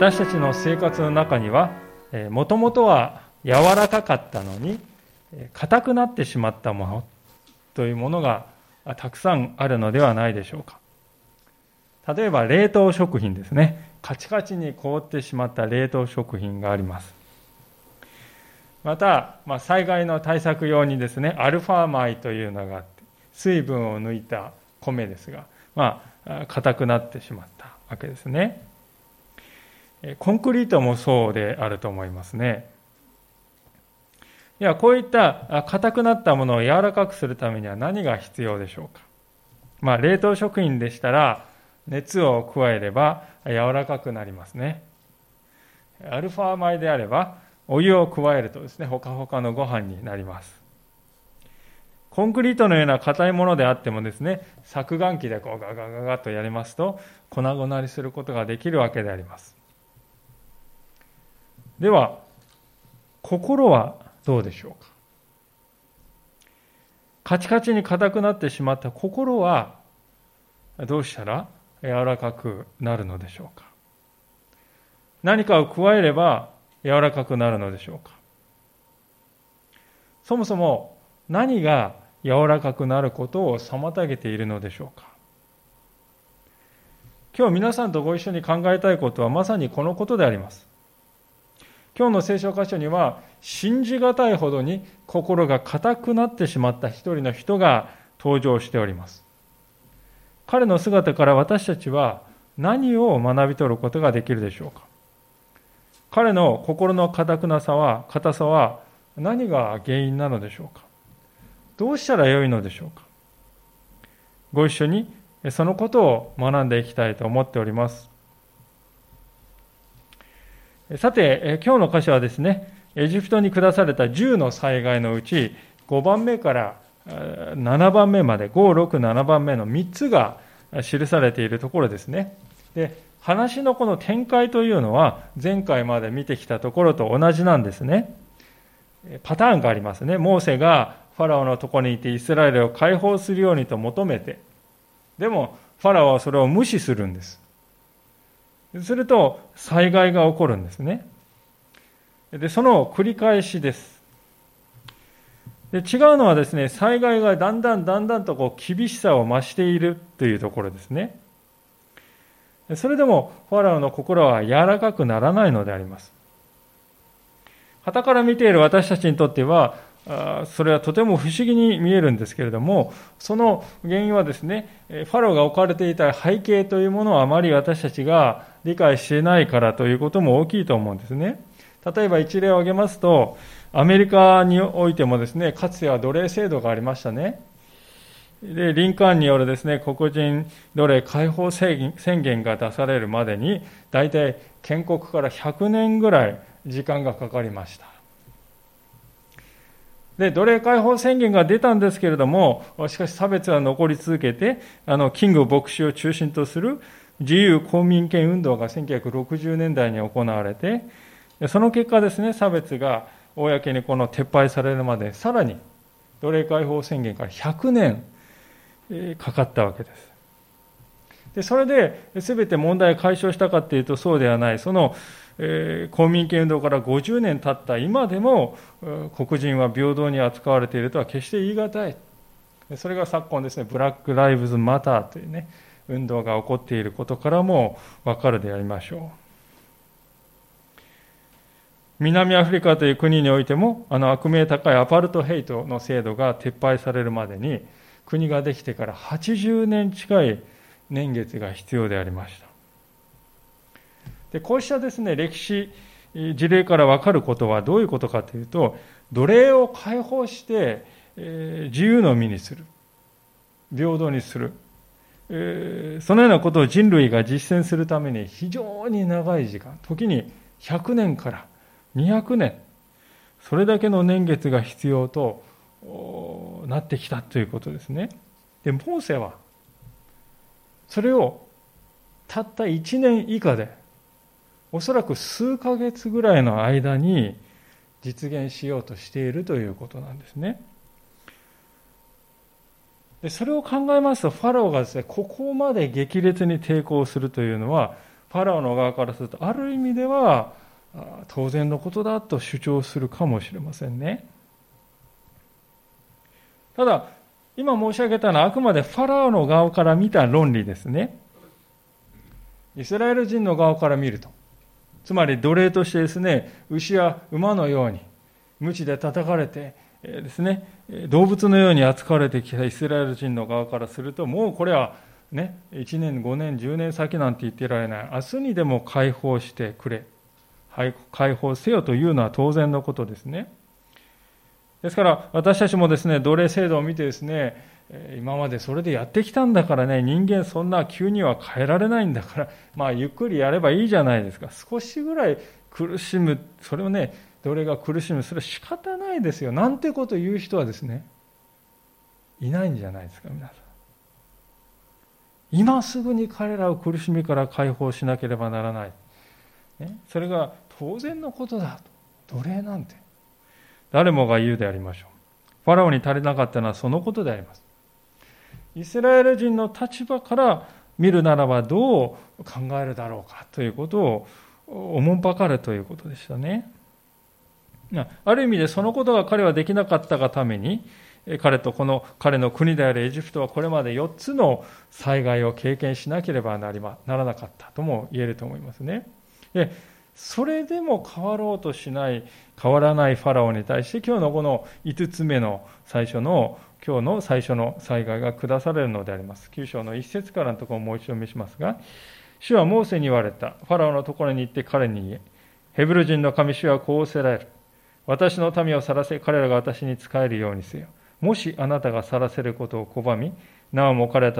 私たちの生活の中にはもともとは柔らかかったのに硬くなってしまったものというものがたくさんあるのではないでしょうか。例えば冷凍食品ですね。カチカチに凍ってしまった冷凍食品があります。また、まあ、災害の対策用にですねアルファ米というのがあって水分を抜いた米ですがまあ硬くなってしまったわけですね。コンクリートもそうであると思いますね。ではこういった硬くなったものを柔らかくするためには何が必要でしょうか。まあ冷凍食品でしたら熱を加えれば柔らかくなりますね。アルファ米であればお湯を加えるとですねほかほかのご飯になります。コンクリートのような硬いものであってもですね削岩機でこうガガガガとやりますと粉々にすることができるわけであります。では心はどうでしょうか？カチカチに硬くなってしまった心はどうしたら柔らかくなるのでしょうか？何かを加えれば柔らかくなるのでしょうか？そもそも何が柔らかくなることを妨げているのでしょうか？今日皆さんとご一緒に考えたいことはまさにこのことであります。今日の聖書箇所には信じがたいほどに心が硬くなってしまった一人の人が登場しております。彼の姿から私たちは何を学び取ることができるでしょうか。彼の心の硬くなさは、硬さは何が原因なのでしょうか。どうしたらよいのでしょうか。ご一緒にそのことを学んでいきたいと思っております。さて、今日の箇所はですね、エジプトに下された10の災害のうち5番目から7番目まで、5、6、7番目の3つが記されているところですね。で、話のこの展開というのは、前回まで見てきたところと同じなんですね。パターンがありますね。モーセがファラオのところにいてイスラエルを解放するようにと求めて、でもファラオはそれを無視するんです。すると災害が起こるんですね。で、その繰り返しです。で違うのはですね、災害がだんだんだんだんとこう厳しさを増しているというところですね。それでもファラオの心は柔らかくならないのであります。旗から見ている私たちにとっては、それはとても不思議に見えるんですけれども、その原因はですね、ファローが置かれていた背景というものをあまり私たちが理解してないからということも大きいと思うんですね。例えば一例を挙げますと、アメリカにおいてもですね、かつては奴隷制度がありましたね。で、リンカーンによるですね、黒人奴隷解放宣言が出されるまでに、大体建国から100年ぐらい時間がかかりました。で、奴隷解放宣言が出たんですけれども、しかし差別は残り続けて、あの、キング牧師を中心とする自由公民権運動が1960年代に行われて、その結果ですね、差別が公にこの撤廃されるまで、さらに奴隷解放宣言から100年かかったわけです。でそれで全て問題解消したかっていうとそうではない。その、えー、公民権運動から50年経った今でも黒人は平等に扱われているとは決して言い難い。それが昨今ですね、ブラック・ライブズ・マターというね、運動が起こっていることからも分かるでありましょう。南アフリカという国においても、あの悪名高いアパルトヘイトの制度が撤廃されるまでに、国ができてから80年近い年月が必要でありました。でこうしたですね、歴史、事例から分かることはどういうことかというと、奴隷を解放して、えー、自由の身にする。平等にする。そのようなことを人類が実践するために非常に長い時間、時に100年から200年、それだけの年月が必要となってきたということですね。で、モーセは、それをたった1年以下で、おそらく数ヶ月ぐらいの間に実現しようとしているということなんですね。でそれを考えますと、ファラオがですね、ここまで激烈に抵抗するというのは、ファラオの側からするとある意味では当然のことだと主張するかもしれませんね。ただ、今申し上げたのはあくまでファラオの側から見た論理ですね。イスラエル人の側から見ると。つまり奴隷としてですね、牛や馬のように、鞭で叩かれて、ですね、動物のように扱われてきたイスラエル人の側からすると、もうこれはね、1年、5年、10年先なんて言ってられない。明日にでも解放してくれ。解放せよというのは当然のことですね。ですから私たちもですね奴隷制度を見てですね今までそれでやってきたんだからね人間そんな急には変えられないんだからまあゆっくりやればいいじゃないですか少しぐらい苦しむそれをね奴隷が苦しむそれは仕方ないですよなんてことを言う人はですねいないんじゃないですか皆さん今すぐに彼らを苦しみから解放しなければならない、ね、それが当然のことだと奴隷なんて誰もが言うでありましょう。ファラオに足りなかったのはそのことであります。イスラエル人の立場から見るならばどう考えるだろうかということをおもんぱかるということでしたね。ある意味でそのことが彼はできなかったがために、彼とこの彼の国であるエジプトはこれまで4つの災害を経験しなければなりまならなかったとも言えると思いますね。でそれでも変わろうとしない変わらないファラオに対して今日のこの5つ目の最初の今日の最初の災害が下されるのであります。9章の1節からのところをもう一度見しますが、主はモーセに言われた。ファラオのところに行って彼に言え。ヘブル人の神主はこうせられる。私の民を去らせ、彼らが私に仕えるようにせよ。もしあなたが去らせることを拒み、なおも彼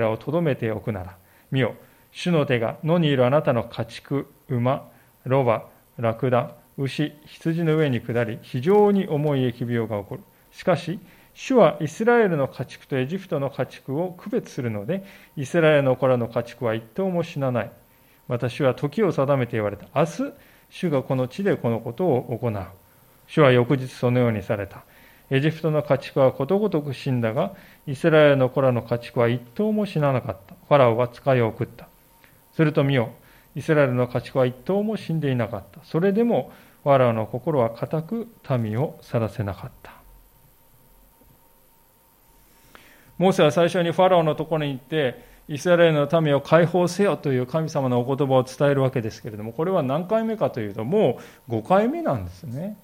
らをとどめておくなら、見よ、主の手が野にいるあなたの家畜、馬、ロバ、ラクダ、牛、羊の上に下り、非常に重い疫病が起こる。しかし、主はイスラエルの家畜とエジプトの家畜を区別するので、イスラエルの子らの家畜は一頭も死なない。私は時を定めて言われた。明日、主がこの地でこのことを行う。主は翌日そのようにされた。エジプトの家畜はことごとく死んだが、イスラエルの子らの家畜は一頭も死ななかった。ファラオは使いを送った。すると見よ、イスラエルの家畜は一頭も死んでいなかった。それでも、ファラオの心は固く民を去らせなかった。モーセは最初にファラオのところに行って、イスラエルの民を解放せよという神様のお言葉を伝えるわけですけれども、これは何回目かというと、もう5回目なんですね。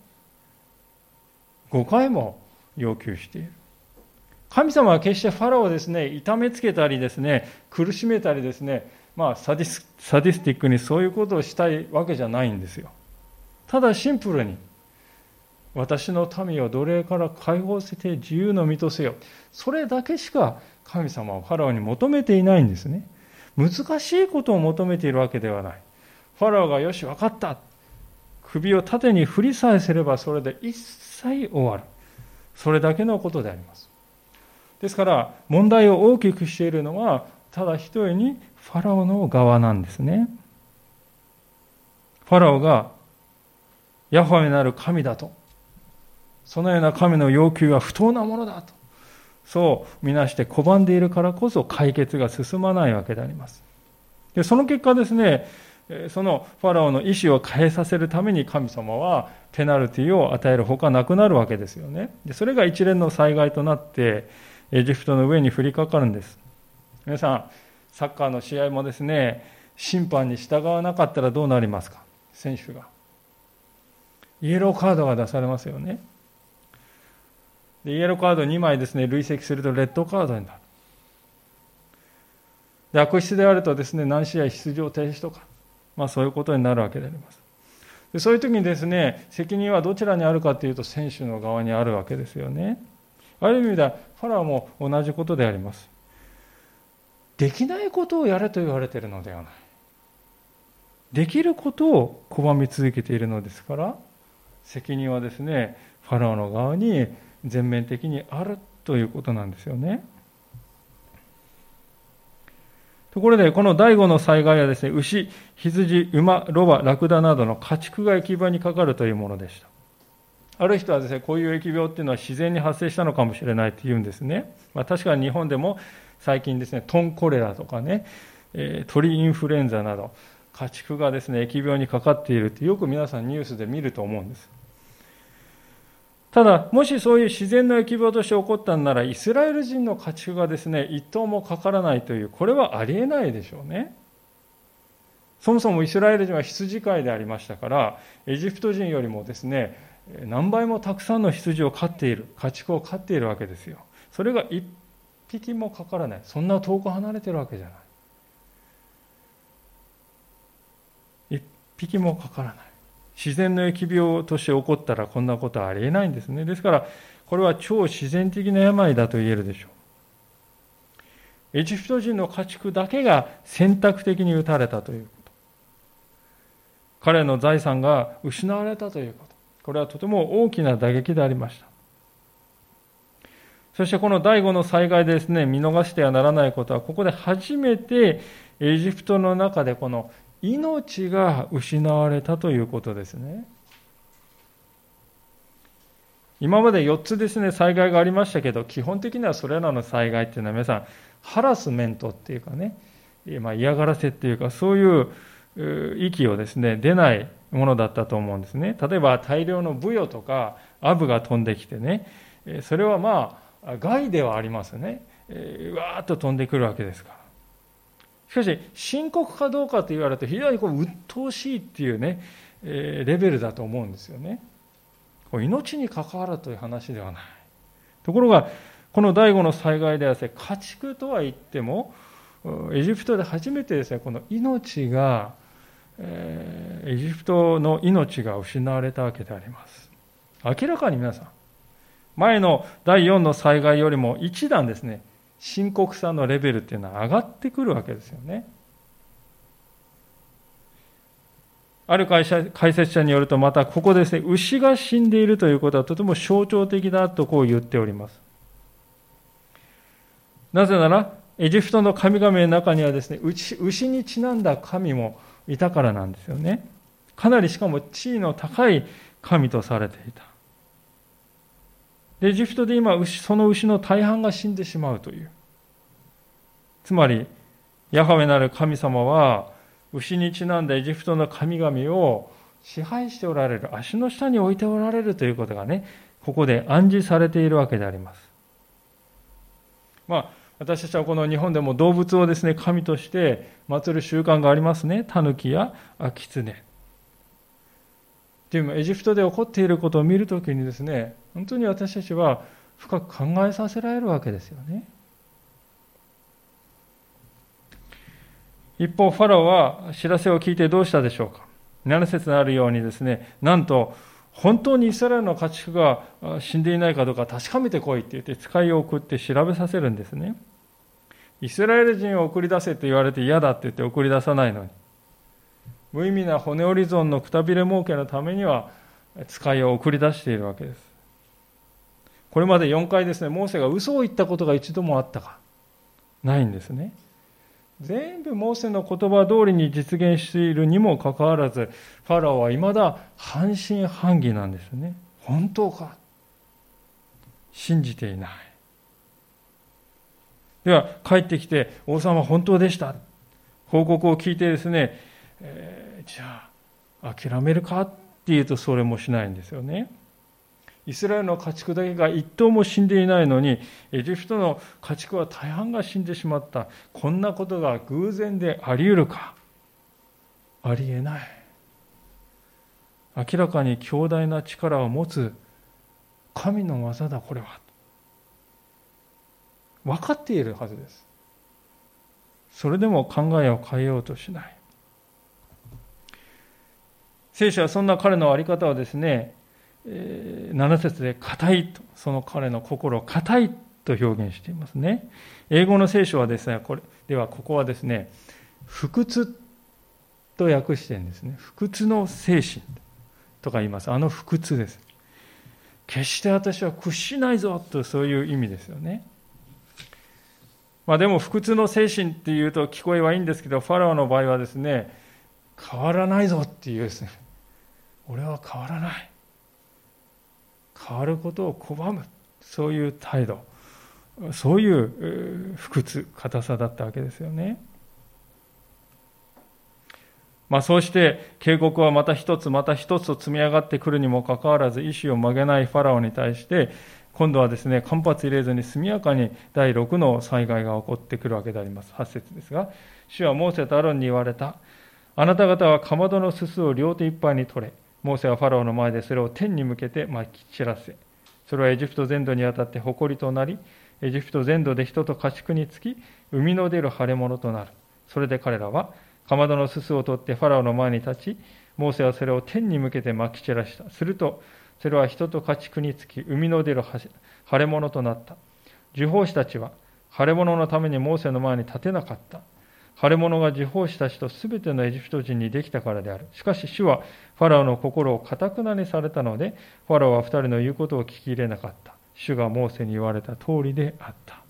5回も要求している。神様は決してファラオをですね、痛めつけたりですね、苦しめたりですね、まあ、サディスサディスティックにそういうことをしたいわけじゃないんですよ。ただシンプルに、私の民を奴隷から解放して自由の身とせよ。それだけしか神様はファラオに求めていないんですね。難しいことを求めているわけではない。ファラオがよし、分かった。首を縦に振りさえすればそれで一切終わる。それだけのことであります。ですから、問題を大きくしているのは、ただ一重にファラオの側なんですね。ファラオがヤホワになる神だと、そのような神の要求は不当なものだと、そうみなして拒んでいるからこそ解決が進まないわけであります。でその結果ですね、そのファラオの意思を変えさせるために神様はペナルティを与えるほかなくなるわけですよね。でそれが一連の災害となってエジプトの上に降りかかるんです。皆さん、サッカーの試合もですね、審判に従わなかったらどうなりますか？選手が。イエローカードが出されますよね。でイエローカード2枚ですね、累積するとレッドカードになる。で悪質であるとですね、何試合出場停止とか、まあそういうことになるわけであります。でそういう時にですね、責任はどちらにあるかというと、選手の側にあるわけですよね。ある意味では、ファラオも同じことであります。できないことをやれと言われているのではない。できることを拒み続けているのですから、責任はですね、ファラオの側に全面的にあるということなんですよね。ところで、この第五の災害はですね、牛、羊、馬、ロバ、ラクダなどの家畜が疫病にかかるというものでした。ある人はですね、こういう疫病っていうのは自然に発生したのかもしれないと言うんですね。まあ、確かに日本でも最近ですね、トンコレラとかね、え鳥インフルエンザなど、家畜がですね、疫病にかかっているってよく皆さんニュースで見ると思うんです。ただ、もしそういう自然の疫病として起こったんなら、イスラエル人の家畜がですね、一頭もかからないという、これはありえないでしょうね。そもそもイスラエル人は羊飼いでありましたから、エジプト人よりもですね、何倍もたくさんの羊を飼っている、家畜を飼っているわけですよ。それが一匹もかからない。そんな遠く離れてるわけじゃない。一匹もかからない。自然の疫病として起こったらこんなことはありえないんですね。ですから、これは超自然的な病だと言えるでしょう。エジプト人の家畜だけが選択的に打たれたということ。彼の財産が失われたということ。これはとても大きな打撃でありました。そしてこの第五の災害でですね、見逃してはならないことは、ここで初めてエジプトの中でこの命が失われたということですね。今まで4つですね、災害がありましたけど、基本的にはそれらの災害っていうのは皆さん、ハラスメントっていうかね、ま、嫌がらせっていうか、そういう息をですね、出ないものだったと思うんですね。例えば大量のブヨとかアブが飛んできてね、それはまあ、害ではありますね。わーっと飛んでくるわけですから。しかし、深刻かどうかと言われると、非常にこう鬱陶しいっていうね、えレベルだと思うんですよね。こ命に関わるという話ではない。ところが、この第五の災害ではですね、家畜とは言っても、エジプトで初めてですね、この命が、えエジプトの命が失われたわけであります。明らかに皆さん、前の第4の災害よりも一段ですね、深刻さのレベルっていうのは上がってくるわけですよね。ある会社解説者によると、またここですね、牛が死んでいるということはとても象徴的だとこう言っております。なぜなら、エジプトの神々の中にはですね、牛にちなんだ神もいたからなんですよね。かなりしかも地位の高い神とされていた。エジプトで今、その牛の大半が死んでしまうという。つまり、ヤハウェなる神様は、牛にちなんだエジプトの神々を支配しておられる、足の下に置いておられるということがね、ここで暗示されているわけであります。まあ、私たちはこの日本でも動物をですね、神として祀る習慣がありますね。タヌキや狐。でもエジプトで起こっていることを見るときにですね、本当に私たちは深く考えさせられるわけですよね。一方、ファラオは知らせを聞いてどうしたでしょうか。7節にあるようにですね、なんと、本当にイスラエルの家畜が死んでいないかどうか確かめてこいって言って使いを送って調べさせるんですね。イスラエル人を送り出せと言われて嫌だって言って送り出さないのに。無意味な骨折り損のくたびれ儲けのためには使いを送り出しているわけです。これまで4回ですね、モーセが嘘を言ったことが一度もあったかないんですね。全部モーセの言葉通りに実現しているにもかかわらず、ファラオは未だ半信半疑なんですね。本当か？信じていない。では、帰ってきて、王様本当でした。報告を聞いてですね、えー、じゃあ、諦めるかっていうとそれもしないんですよね。イスラエルの家畜だけが一頭も死んでいないのに、エジプトの家畜は大半が死んでしまった。こんなことが偶然であり得るか？ありえない。明らかに強大な力を持つ神の技だ、これは。分かっているはずです。それでも考えを変えようとしない。聖書はそんな彼の在り方をですね、7節で硬いと、その彼の心を硬いと表現していますね。英語の聖書はですね、これではここはですね、不屈と訳してるんですね。不屈の精神とか言います。あの不屈です。決して私は屈しないぞとそういう意味ですよね。まあでも不屈の精神っていうと聞こえはいいんですけど、ファラオの場合はですね、変わらないぞっていうですね、俺は変わらない。変わることを拒む。そういう態度。そういう不屈、硬さだったわけですよね。まあ、そうして警告はまた一つまた一つと積み上がってくるにもかかわらず意志を曲げないファラオに対して今度はですね間髪入れずに速やかに第6の災害が起こってくるわけであります8節ですが主はモーセとアロンに言われたあなた方はかまどのすすを両手いっぱいに取れモーセはファラオの前でそれを天に向けてまき散らせそれはエジプト全土にあたって誇りとなりエジプト全土で人と家畜につき海の出る腫れ物となるそれで彼らはかまどのすすを取ってファラオの前に立ち、モーセはそれを天に向けてまき散らした。すると、それは人と家畜につき、海の出る腫れ物となった。受法師たちは、腫れ物のためにモーセの前に立てなかった。腫れ物が受法師たちとすべてのエジプト人にできたからである。しかし主はファラオの心をかたくなにされたので、ファラオは二人の言うことを聞き入れなかった。主がモーセに言われた通りであった。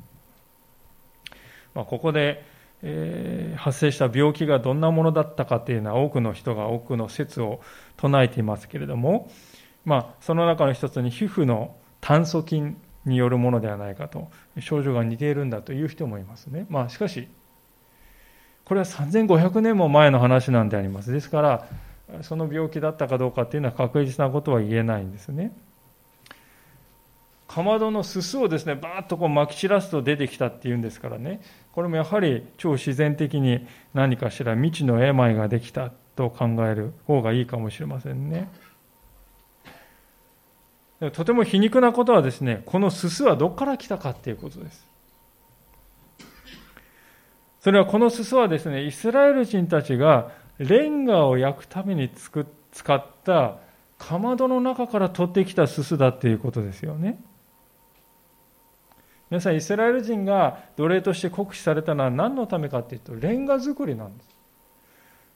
まあ、ここでえー、発生した病気がどんなものだったかというのは多くの人が多くの説を唱えていますけれども、まあ、その中の一つに皮膚の炭疽菌によるものではないかと症状が似ているんだという人もいますね、まあ、しかしこれは3500年も前の話なんであります。ですからその病気だったかどうかっていうのは確実なことは言えないんですね。かまどのすすをですねバーッとこう撒き散らすと出てきたっていうんですからね。これもやはり超自然的に何かしら未知の病ができたと考える方がいいかもしれませんね。とても皮肉なことはですねこのすすはどこから来たかっていうことです。それはこのすすはですねイスラエル人たちがレンガを焼くために使ったかまどの中から取ってきたすすだっていうことですよね。皆さん、イスラエル人が奴隷として酷使されたのは何のためかというと、レンガ作りなんです。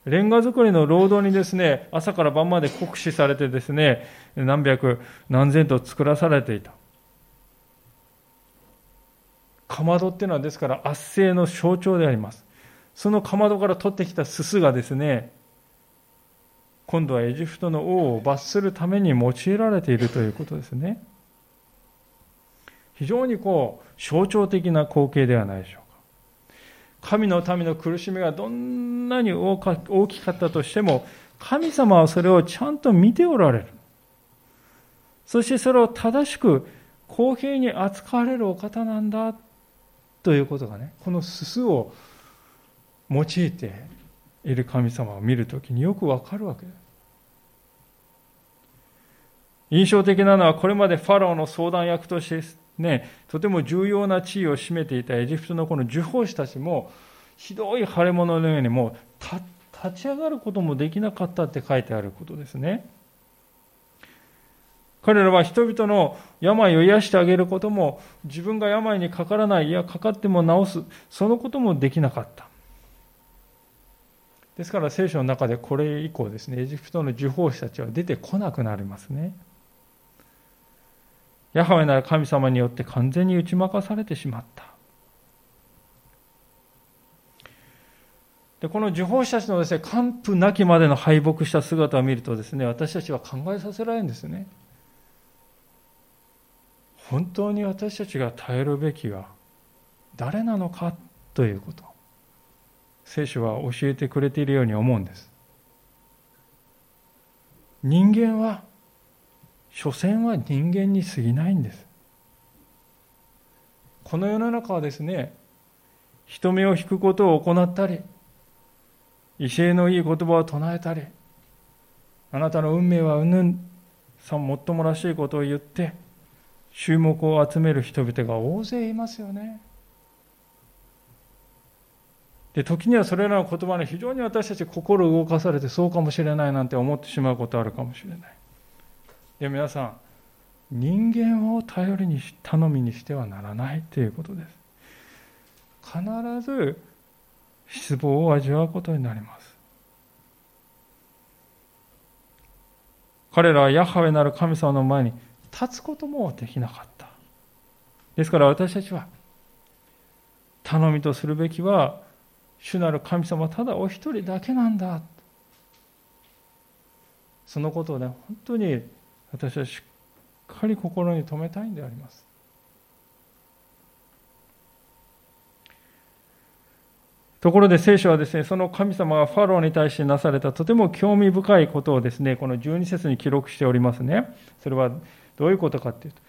レンガ作りの労働にですね、朝から晩まで酷使されてですね、何百、何千と作らされていた。かまどっていうのはですから圧政の象徴であります。そのかまどから取ってきたすすがですね、今度はエジプトの王を罰するために用いられているということですね。非常にこう象徴的な光景ではないでしょうか神の民の苦しみがどんなに大きかったとしても神様はそれをちゃんと見ておられるそしてそれを正しく公平に扱われるお方なんだということがねこのすすを用いている神様を見るときによくわかるわけです印象的なのはこれまでファラオの相談役としてね、とても重要な地位を占めていたエジプトのこの受法師たちも、ひどい腫れ物のようにもう立ち上がることもできなかったって書いてあることですね。彼らは人々の病を癒してあげることも、自分が病にかからない、いや、かかっても治す、そのこともできなかった。ですから聖書の中でこれ以降ですね、エジプトの受法師たちは出てこなくなりますね。ヤハウェなら神様によって完全に打ち負かされてしまった。でこの受法師たちのですね、完膚なきまでの敗北した姿を見るとですね、私たちは考えさせられるんですね。本当に私たちが耐えるべきは誰なのかということ。聖書は教えてくれているように思うんです。人間は所詮は人間に過ぎないんです。この世の中はですね、人目を引くことを行ったり、威勢のいい言葉を唱えたり、あなたの運命はうんぬん、さもっともらしいことを言って、注目を集める人々が大勢いますよね。で時にはそれらの言葉に非常に私たち心動かされてそうかもしれないなんて思ってしまうことあるかもしれない。で皆さん人間を頼りに頼みにしてはならないということです必ず失望を味わうことになります彼らはヤハウェなる神様の前に立つこともできなかったですから私たちは頼みとするべきは主なる神様ただお一人だけなんだそのことをね本当に私はしっかり心に留めたいんであります。ところで聖書はですね、その神様がファローに対してなされたとても興味深いことをですね、この12節に記録しておりますね。それはどういうことかっていうと、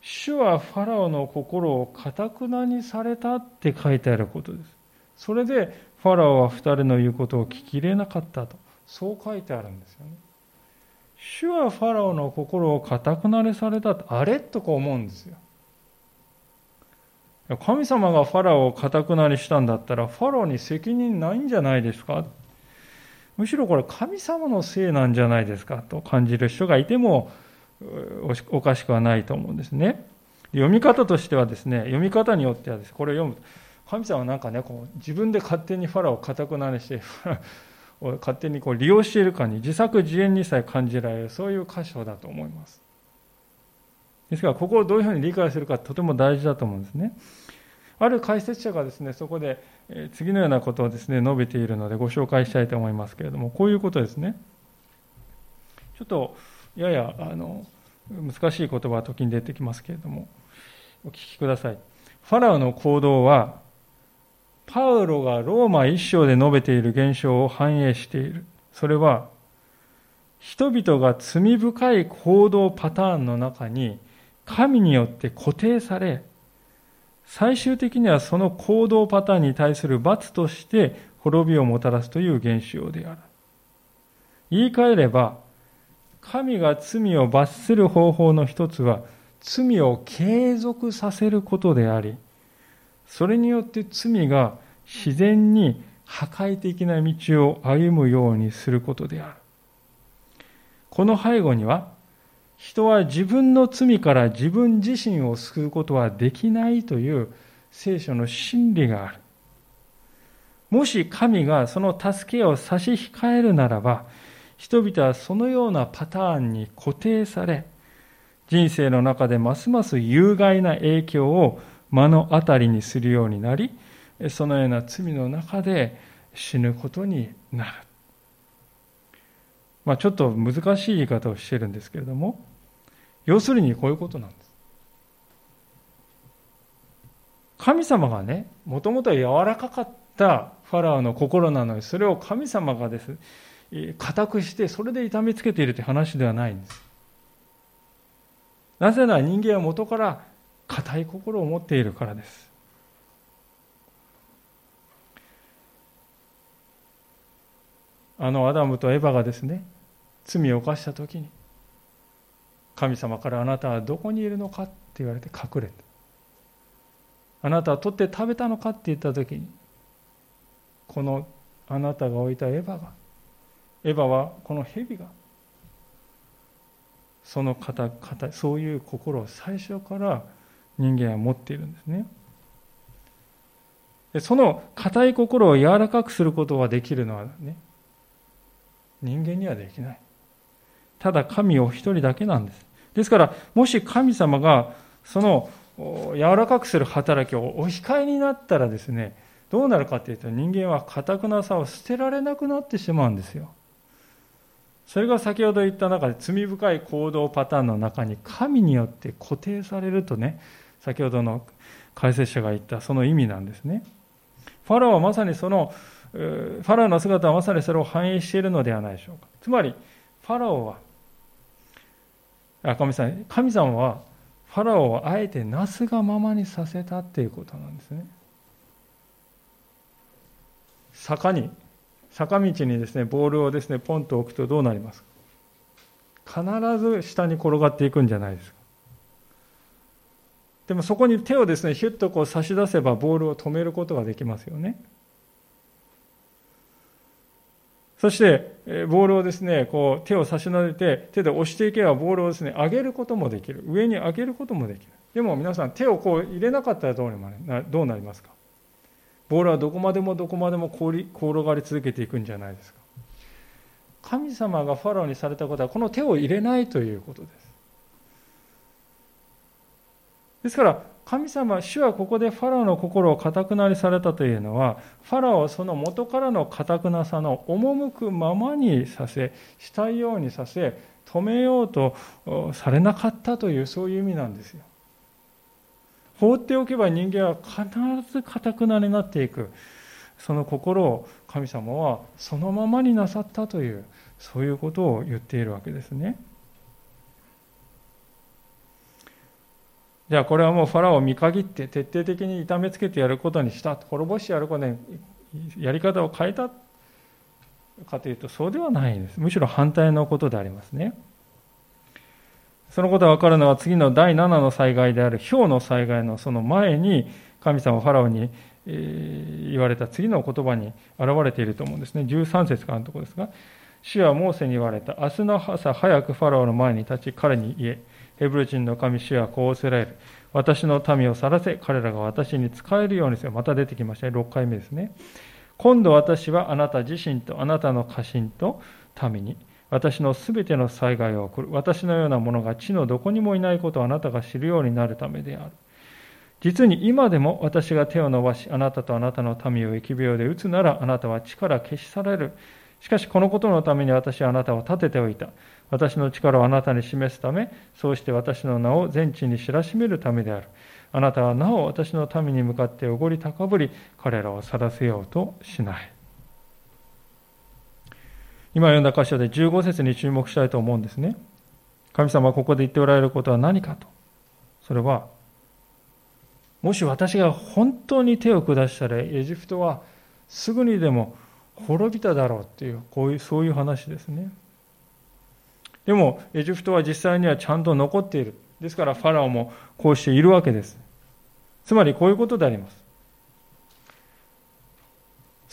主はファラオの心をかたくなにされたって書いてあることです。それでファラオは二人の言うことを聞き入れなかったと、そう書いてあるんですよね。主はファラオの心をかたくなにされたと、あれ？とか思うんですよ。神様がファラオをかたくなにしたんだったら、ファラオに責任ないんじゃないですか？むしろこれ神様のせいなんじゃないですか？と感じる人がいてもおかしくはないと思うんですね。読み方としてはですね、読み方によってはです、これを読む、神様はなんかね、こう自分で勝手にファラをかたくなにして、勝手にこう利用しているかに自作自演にさえ感じられる、そういう箇所だと思います。ですから、ここをどういうふうに理解するかとても大事だと思うんですね。ある解説者がですね、そこで次のようなことをですね、述べているのでご紹介したいと思いますけれども、こういうことですね。ちょっと、やや、あの、難しい言葉は時に出てきますけれども、お聞きください。ファラオの行動は、パウロがローマ一章で述べている現象を反映している。それは、人々が罪深い行動パターンの中に神によって固定され、最終的にはその行動パターンに対する罰として滅びをもたらすという現象である。言い換えれば、神が罪を罰する方法の一つは、罪を継続させることであり、それによって罪が自然に破壊的な道を歩むようにすることである。この背後には、人は自分の罪から自分自身を救うことはできないという聖書の真理がある。もし神がその助けを差し控えるならば、人々はそのようなパターンに固定され、人生の中でますます有害な影響を目の当たりにするようになり、そのような罪の中で死ぬことになる。まあ、ちょっと難しい言い方をしてるんですけれども、要するにこういうことなんです。神様がね、もともと柔らかかったファラオの心なのに、それを神様がです、固くして、それで痛めつけているという話ではないんです。なぜなら人間は元から固い心を持っているからです。あのアダムとエヴァがですね、罪を犯した時に、神様からあなたはどこにいるのかって言われて隠れた。あなたは取って食べたのかって言った時に、このあなたが置いたエヴァが、エヴァはこの蛇が、その方、方そういう心を最初から人間は持っているんですね。でその硬い心を柔らかくすることができるのはね、人間にはできない。ただ神お一人だけなんです。ですから、もし神様がその柔らかくする働きをお控えになったらですね、どうなるかというと人間は堅くなさを捨てられなくなってしまうんですよ。それが先ほど言った中で罪深い行動パターンの中に神によって固定されるとね、先ほどの解説者が言ったその意味なんですね。ファラオはまさにその、ファラオの姿はまさにそれを反映しているのではないでしょうか。つまり、ファラオは、あ神様神様はファラオをあえてなすがままにさせたっていうことなんですね。坂に坂道にですね、ボールをですね、ポンと置くとどうなりますか？必ず下に転がっていくんじゃないですか。でもそこに手をですね、ヒュッとこう差し出せばボールを止めることができますよね。そして、ボールをですね、こう手を差し伸べて、手で押していけばボールをですね、上げることもできる。上に上げることもできる。でも皆さん、手をこう入れなかったらどうなりますか？ボールはどこまでもどこまでも転がり続けていくんじゃないですか。神様がファラオにされたことはこの手を入れないということです。ですから神様、主はここでファラオの心を固くなりされたというのは、ファラオをその元からの固くなさの赴くままにさせ、したいようにさせ、止めようとされなかったという、そういう意味なんですよ。放っておけば人間は必ずかたくなになっていく。その心を神様はそのままになさったというそういうことを言っているわけですね。じゃあこれはもうファラオを見限って徹底的に痛めつけてやることにした滅ぼしてやることにやり方を変えたかというとそうではないですむしろ反対のことでありますねそのことが分かるのは次の第7の災害である氷の災害のその前に神様ファラオに言われた次の言葉に現れていると思うんですね13節からのところですが主はモーセに言われた明日の朝早くファラオの前に立ち彼に言えヘブル人の神主はこうおせられる。私の民を去らせ、彼らが私に仕えるようにせよ。また出てきましたね。6回目ですね。今度私はあなた自身とあなたの家臣と民に、私のすべての災害を送る。私のようなものが地のどこにもいないことをあなたが知るようになるためである。実に今でも私が手を伸ばし、あなたとあなたの民を疫病で打つなら、あなたは地から消し去られる。しかしこのことのために私はあなたを立てておいた。私の力をあなたに示すため、そうして私の名を全地に知らしめるためである。あなたはなお私の民に向かっておごり高ぶり、彼らを晒せようとしない。今読んだ箇所で15節に注目したいと思うんですね。神様はここで言っておられることは何かと。それは、もし私が本当に手を下したら、エジプトはすぐにでも滅びただろうっていう、こういう、そういう話ですね。でも、エジプトは実際にはちゃんと残っている。ですから、ファラオもこうしているわけです。つまり、こういうことであります。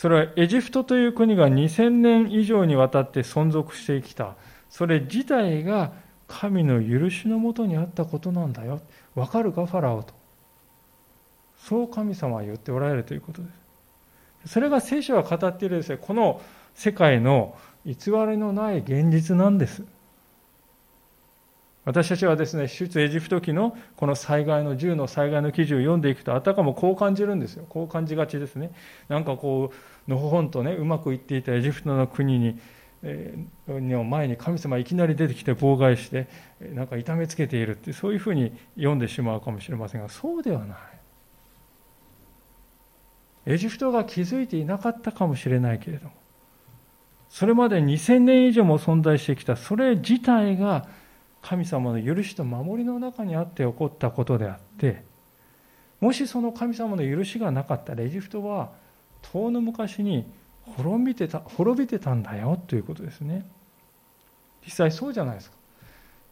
それは、エジプトという国が2000年以上にわたって存続してきた。それ自体が神の許しのもとにあったことなんだよ。わかるか、ファラオと。そう神様は言っておられるということです。それが聖書は語っているですね、この世界の偽りのない現実なんです。私たちはですね、出エジプト記のこの災害の10の災害の記事を読んでいくと、あたかもこう感じるんですよ。こう感じがちですね。なんかこう、のほほんとね、うまくいっていたエジプトの国に、えー、の前に神様いきなり出てきて妨害して、なんか痛めつけているって、そういうふうに読んでしまうかもしれませんが、そうではない。エジプトが気づいていなかったかもしれないけれども、それまで2000年以上も存在してきた、それ自体が神様の許しと守りの中にあって起こったことであってもしその神様の許しがなかったらエジプトは遠の昔に滅びてた滅びてたんだよということですね。実際そうじゃないですか。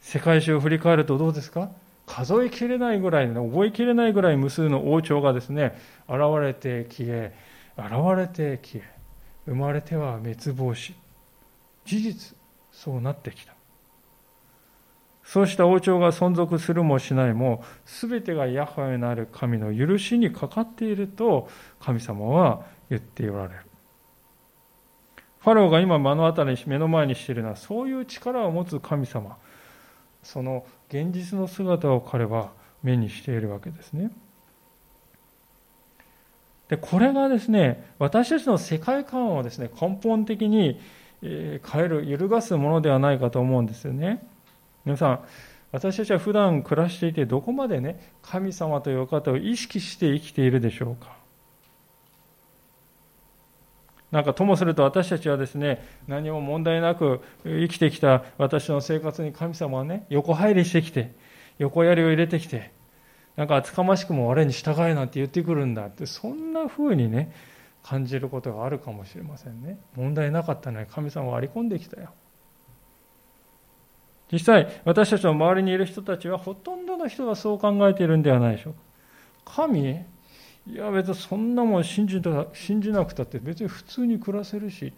世界史を振り返るとどうですか？数えきれないぐらい覚えきれないぐらい無数の王朝がですね現れて消え現れて消え生まれては滅亡し事実そうなってきた。そうした王朝が存続するもしないも、すべてがヤハウェなる神の許しにかかっていると神様は言っておられる。ファローが今目の当たりに目の前にしているのはそういう力を持つ神様。その現実の姿を彼は目にしているわけですね。でこれがですね私たちの世界観をですね根本的に変える揺るがすものではないかと思うんですよね。皆さん、私たちは普段暮らしていて、どこまでね、神様という方を意識して生きているでしょうか？なんかともすると私たちはですね、何も問題なく生きてきた私の生活に神様はね、横入りしてきて、横槍を入れてきて、なんか厚かましくも我に従えなんて言ってくるんだって、そんな風にね、感じることがあるかもしれませんね。問題なかったのに神様は割り込んできたよ。実際、私たちの周りにいる人たちはほとんどの人がそう考えているんではないでしょう。か。神いや別にそんなもん信じた信じなくたって別に普通に暮らせるし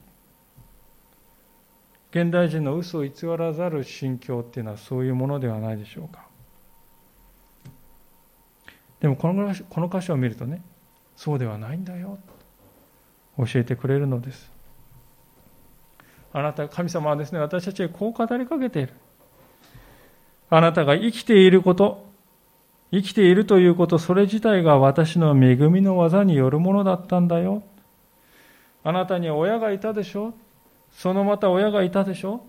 現代人の嘘を偽らざる心境っていうのはそういうものではないでしょうか。でもこのこの箇所を見るとねそうではないんだよ。教えてくれるのです。あなた神様はですね私たちへこう語りかけている。あなたが生きていること、生きているということ、それ自体が私の恵みの技によるものだったんだよ。あなたに親がいたでしょそのまた親がいたでしょ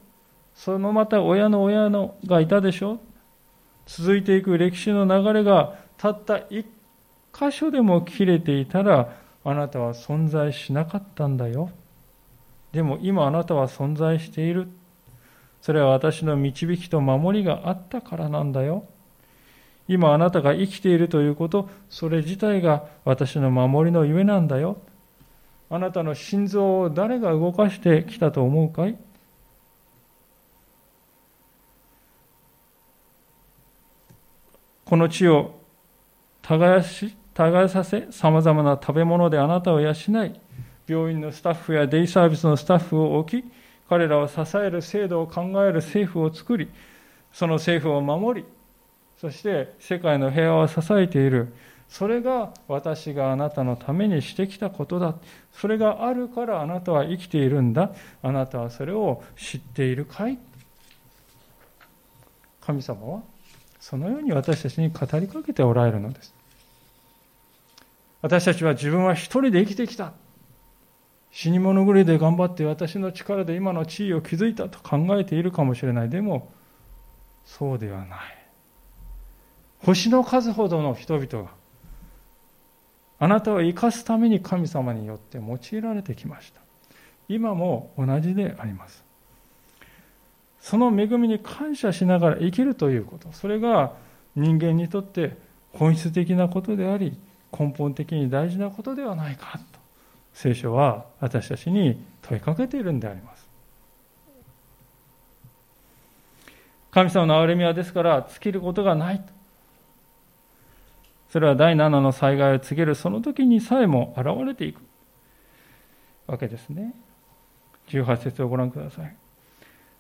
そのまた親の親のがいたでしょ続いていく歴史の流れがたった一箇所でも切れていたらあなたは存在しなかったんだよ。でも今あなたは存在している。それは私の導きと守りがあったからなんだよ。今あなたが生きているということ、それ自体が私の守りのゆえなんだよ。あなたの心臓を誰が動かしてきたと思うかい？この地を耕し耕させ、さまざまな食べ物であなたを養い、病院のスタッフやデイサービスのスタッフを置き、彼らを支える制度を考える政府を作り、その政府を守り、そして世界の平和を支えている。それが私があなたのためにしてきたことだ。それがあるからあなたは生きているんだ。あなたはそれを知っているかい？神様はそのように私たちに語りかけておられるのです。私たちは自分は一人で生きてきた。死に物狂いで頑張って私の力で今の地位を築いたと考えているかもしれない。でも、そうではない。星の数ほどの人々があなたを生かすために神様によって用いられてきました。今も同じであります。その恵みに感謝しながら生きるということ、それが人間にとって本質的なことであり、根本的に大事なことではないか、聖書は私たちに問いかけているんであります。神様の憐れみはですから尽きることがないと。それは第7の災害を告げるその時にさえも現れていくわけですね。18節をご覧ください。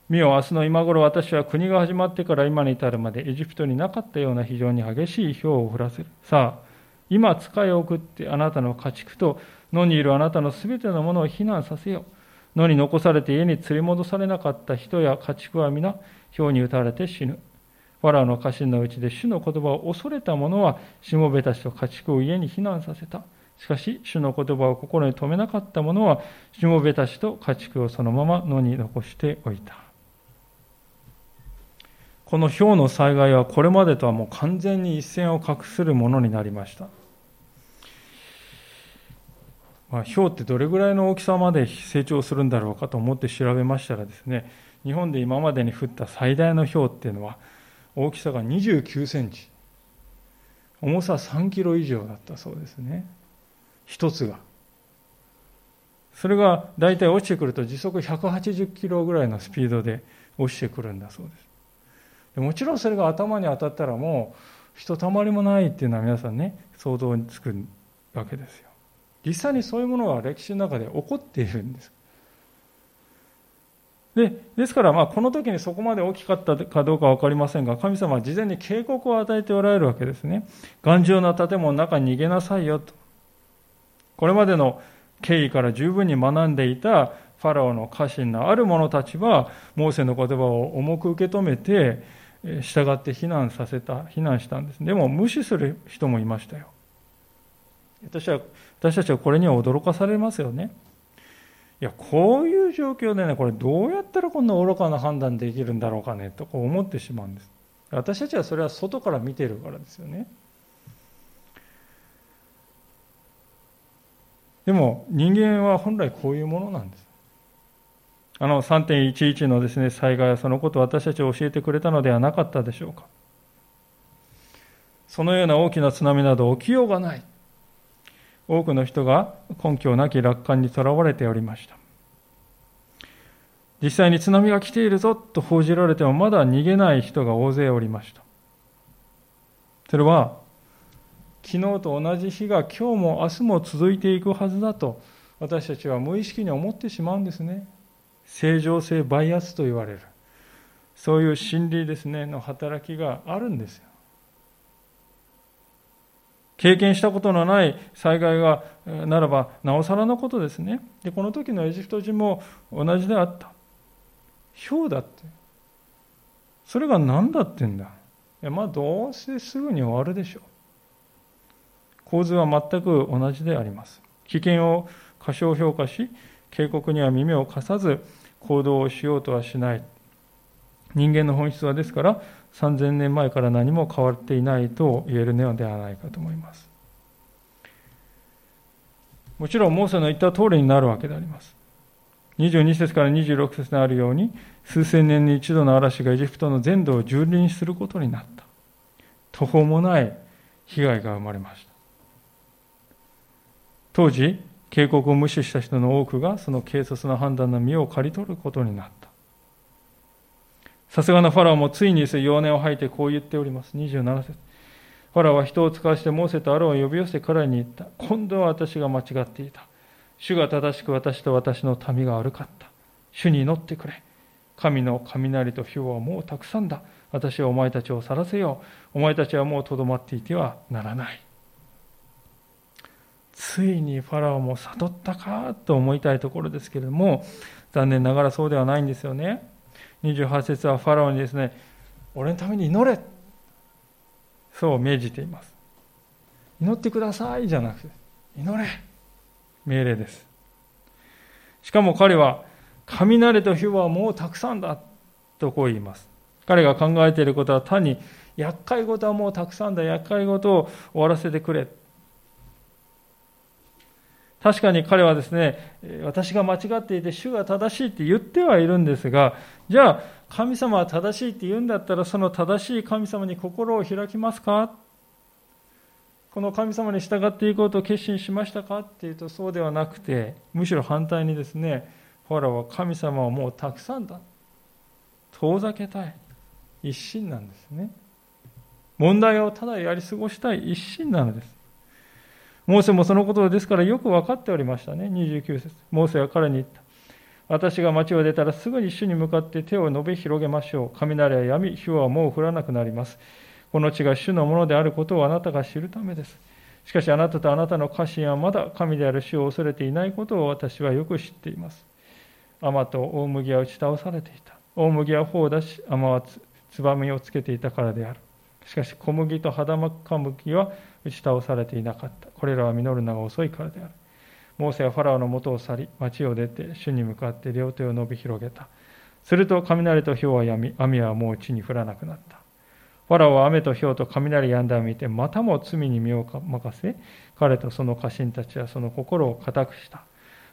見よ、明日の今頃私は国が始まってから今に至るまでエジプトになかったような非常に激しい氷を降らせる。さあ、今使いを送ってあなたの家畜と野にいるあなたのすべてのものを避難させよ。野に残されて家に連れ戻されなかった人や家畜は皆、氷に打たれて死ぬ。ファラオの家臣のうちで主の言葉を恐れた者は、しもべたちと家畜を家に避難させた。しかし、主の言葉を心に留めなかった者は、しもべたちと家畜をそのまま野に残しておいた。この氷の災害はこれまでとはもう完全に一線を画するものになりました。まあ、氷ってどれぐらいの大きさまで成長するんだろうかと思って調べましたらですね、日本で今までに降った最大の氷っていうのは大きさが29センチ、重さ3キロ以上だったそうですね。一つが。それが大体落ちてくると時速180キロぐらいのスピードで落ちてくるんだそうです。もちろんそれが頭に当たったらもうひとたまりもないっていうのは皆さんね想像につくわけですよ実際にそういうものが歴史の中で起こっているんですでですからまあこの時にそこまで大きかったかどうか分かりませんが神様は事前に警告を与えておられるわけですね頑丈な建物の中に逃げなさいよとこれまでの経緯から十分に学んでいたファラオの家臣のある者たちはモーセの言葉を重く受け止めて従って避難させた、避難したんです。でも無視する人もいましたよ。私は、私たちはこれには驚かされますよね。いや、こういう状況でね、これどうやったらこんな愚かな判断できるんだろうかね、と思ってしまうんです。私たちはそれは外から見てるからですよね。でも人間は本来こういうものなんです。あの3.11のですね、災害はそのことを私たちを教えてくれたのではなかったでしょうか。そのような大きな津波など起きようがない。多くの人が根拠なき楽観にとらわれておりました。実際に津波が来ているぞと報じられてもまだ逃げない人が大勢おりました。それは、昨日と同じ日が今日も明日も続いていくはずだと私たちは無意識に思ってしまうんですね。正常性バイアスと言われるそういう心理ですねの働きがあるんですよ経験したことのない災害がならばなおさらのことですね。でこの時のエジプト人も同じであった。氷だって。それが何だってんだ。いやまあどうせすぐに終わるでしょう。構図は全く同じであります。危険を過小評価し警告には耳を貸さず行動をしようとはしない。人間の本質はですから3000年前から何も変わっていないと言えるのではないかと思います。もちろんモーセの言った通りになるわけであります。22節から26節にあるように、数千年に一度の嵐がエジプトの全土を蹂躙することになった。途方もない被害が生まれました。当時、警告を無視した人の多くがその軽率な判断の身を刈り取ることになった。さすがのファラオもついに弱音を吐いてこう言っております。27節ファラオは人を使わしてモーセとアロンを呼び寄せて彼に言った。今度は私が間違っていた。主が正しく私と私の民が悪かった。主に祈ってくれ。神の雷と火はもうたくさんだ。私はお前たちを去らせよう。お前たちはもうとどまっていてはならない。ついにファラオも悟ったかと思いたいところですけれども、残念ながらそうではないんですよね。28節はファラオにですね、俺のために祈れそう命じています。祈ってくださいじゃなくて、祈れ命令です。しかも彼は、雷と火はもうたくさんだとこう言います。彼が考えていることは単に、厄介事はもうたくさんだ、厄介事を終わらせてくれ。確かに彼はですね、私が間違っていて主が正しいって言ってはいるんですが、じゃあ神様は正しいって言うんだったらその正しい神様に心を開きますか？この神様に従っていこうと決心しましたか？っていうとそうではなくて、むしろ反対にですね、ファラは神様はもうたくさんだ。遠ざけたい。一心なんですね。問題をただやり過ごしたい一心なのです。モーセもそのことですからよく分かっておりましたね。29節モーセは彼に言った。私が町を出たらすぐに主に向かって手を伸べ広げましょう。雷は闇、火はもう降らなくなります。この地が主のものであることをあなたが知るためです。しかしあなたとあなたの家臣はまだ神である主を恐れていないことを私はよく知っています。天と大麦は打ち倒されていた。大麦は頬を出し、天はつばみをつけていたからである。しかし小麦と肌真か麦は打ち倒されていなかった。これらは実るのが遅いからである。モーセはファラオの元を去り、町を出て主に向かって両手を伸び広げた。すると雷と氷はやみ、雨はもう地に降らなくなった。ファラオは雨と氷と雷やんだを見て、またも罪に身を任せ、彼とその家臣たちはその心を固くした。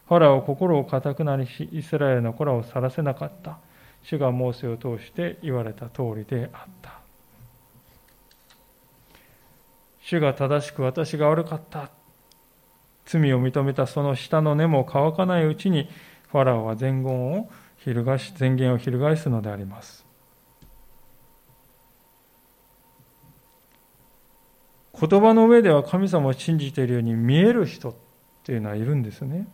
ファラオは心を固くなりし、イスラエルの子らを去らせなかった。主がモーセを通して言われた通りであった。主が正しく私が悪かった。罪を認めたその下の根も乾かないうちに、ファラオは前言を翻し、前言を翻すのであります。言葉の上では神様を信じているように見える人っていうのはいるんですね。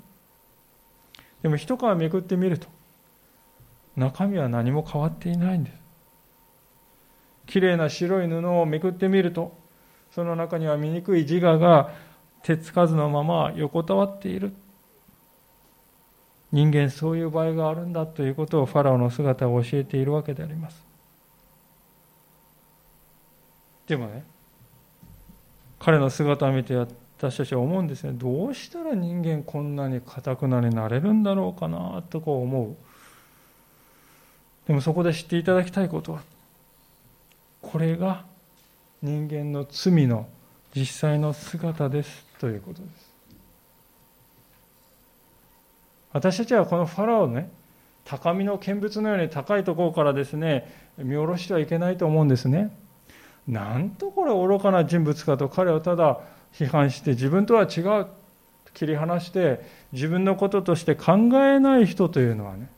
でも一皮めくってみると、中身は何も変わっていないんです。きれいな白い布をめくってみると、その中には醜い自我が手つかずのまま横たわっている。人間そういう場合があるんだということをファラオの姿を教えているわけであります。でもね、彼の姿を見て私たちは思うんですねどうしたら人間こんなにかたくなになれるんだろうかなとこう思うでもそこで知っていただきたいことはこれが人間の罪の実際の姿ですということです。私たちはこのファラオね高みの見物のように高いところからですね見下ろしてはいけないと思うんですね。なんとこれ愚かな人物かと彼をただ批判して自分とは違う切り離して自分のこととして考えない人というのはね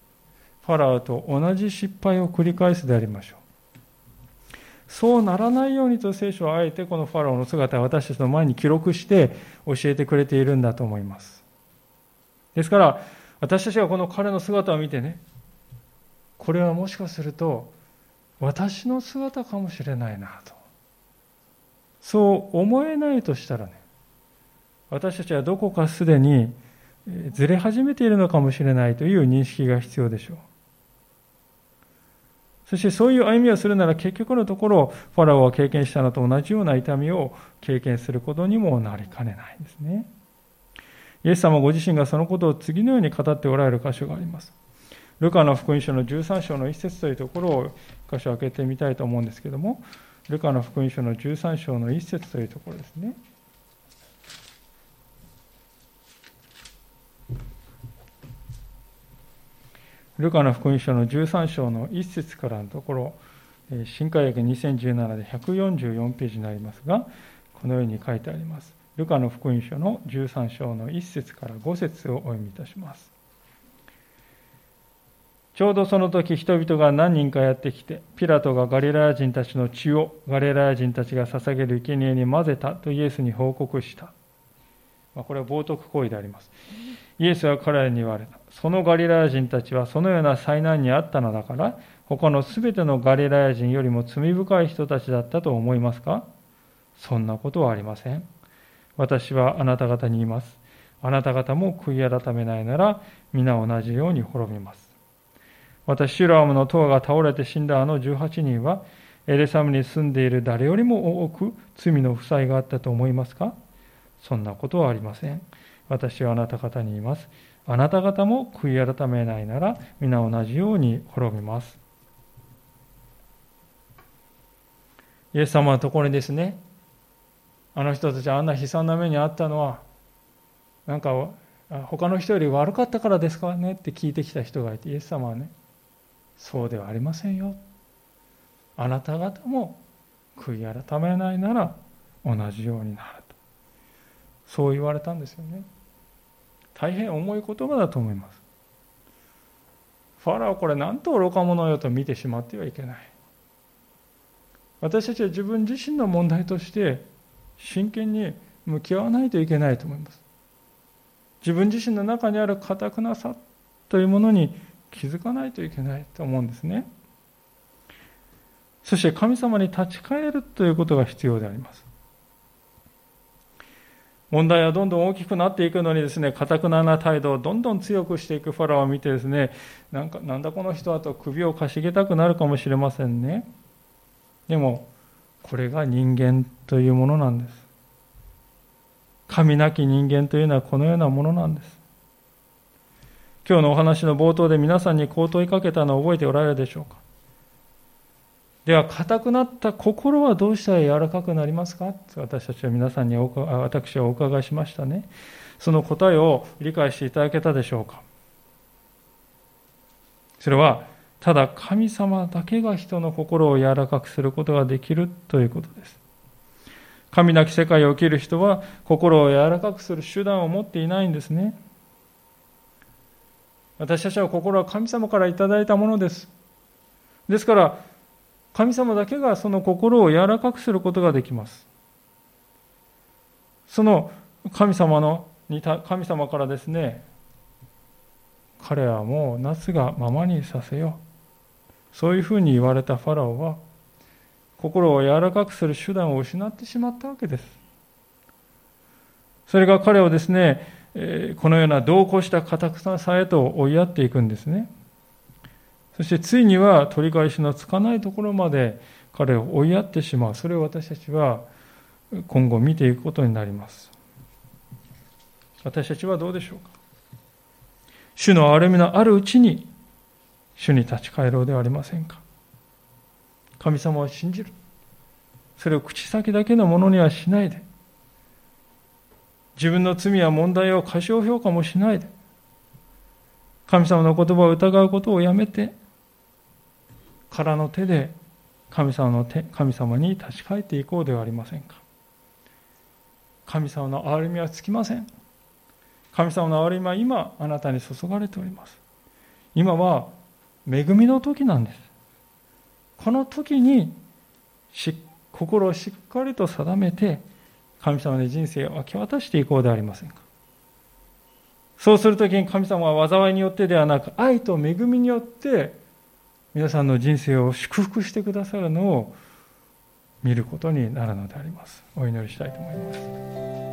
ファラオと同じ失敗を繰り返すでありましょう。そうならないようにと聖書はあえてこのファラオの姿を私たちの前に記録して教えてくれているんだと思いますですから私たちはこの彼の姿を見てねこれはもしかすると私の姿かもしれないなとそう思えないとしたらね、私たちはどこかすでにずれ始めているのかもしれないという認識が必要でしょう。そしてそういう歩みをするなら結局のところ、ファラオが経験したのと同じような痛みを経験することにもなりかねないですね。イエス様ご自身がそのことを次のように語っておられる箇所があります。ルカの福音書の13章の一節というところを箇所を開けてみたいと思うんですけども、ルカの福音書の13章の一節というところですね。ルカの福音書の13章の1節からのところ、新海訳2017で144ページになりますが、このように書いてあります。ルカの福音書の13章の1節から5節をお読みいたします。ちょうどその時人々が何人かやってきて、ピラトがガリラヤ人たちの血をガリラヤ人たちが捧げる生贄に混ぜたとイエスに報告した。まこれは冒涜行為であります。イエスは彼らに言われた。そのガリラヤ人たちはそのような災難にあったのだから、他のすべてのガリラヤ人よりも罪深い人たちだったと思いますか？そんなことはありません。私はあなた方に言います。あなた方も悔い改めないなら、皆同じように滅びます。私、シュラームの塔が倒れて死んだあの18人は、エレサムに住んでいる誰よりも多く罪の負債があったと思いますか？そんなことはありません。私はあなた方に言います。あなた方も悔い改めないなら、皆同じように滅びます。イエス様のところにですね、あの人たちあんな悲惨な目にあったのは、なんか他の人より悪かったからですかねって聞いてきた人がいて、イエス様はね、そうではありませんよ。あなた方も悔い改めないなら同じようになると。そう言われたんですよね。大変重い言葉だと思います。ファラオこれなんと愚か者よと見てしまってはいけない。私たちは自分自身の問題として真剣に向き合わないといけないと思います。自分自身の中にある堅くなさというものに気づかないといけないと思うんですね。そして神様に立ち返るということが必要であります。問題はどんどん大きくなっていくのにですね、かたくなな態度をどんどん強くしていくファラオを見てですね、なんか、なんだこの人はと首をかしげたくなるかもしれませんね。でも、これが人間というものなんです。神なき人間というのはこのようなものなんです。今日のお話の冒頭で皆さんにこう問いかけたのを覚えておられるでしょうかでは、硬くなった心はどうしたら柔らかくなりますか？私たちは皆さんに私はお伺いしましたね。その答えを理解していただけたでしょうか？それは、ただ神様だけが人の心を柔らかくすることができるということです。神なき世界を生きる人は心を柔らかくする手段を持っていないんですね。私たちは心は神様からいただいたものです。ですから、神様だけがその心を柔らかくすることができます。その神様の神様からですね、彼はもう夏がままにさせよう。そういうふうに言われたファラオは、心を柔らかくする手段を失ってしまったわけです。それが彼をですね、このような同行した堅くさへと追いやっていくんですね。そしてついには取り返しのつかないところまで彼を追いやってしまう。それを私たちは今後見ていくことになります。私たちはどうでしょうか？主の歩みのあるうちに主に立ち返ろうではありませんか？神様を信じる。それを口先だけのものにはしないで、自分の罪や問題を過小評価もしないで、神様の言葉を疑うことをやめて、空の手で神様の手神様に立ち返っていこうではありませんか？神様の憐れみはつきません。神様の憐れみは今あなたに注がれております。今は恵みの時なんです。この時に心をしっかりと定めて神様に人生を明け渡していこうではありませんか？そうするときに神様は災いによってではなく、愛と恵みによって皆さんの人生を祝福してくださるのを見ることになるのであります。お祈りしたいと思います。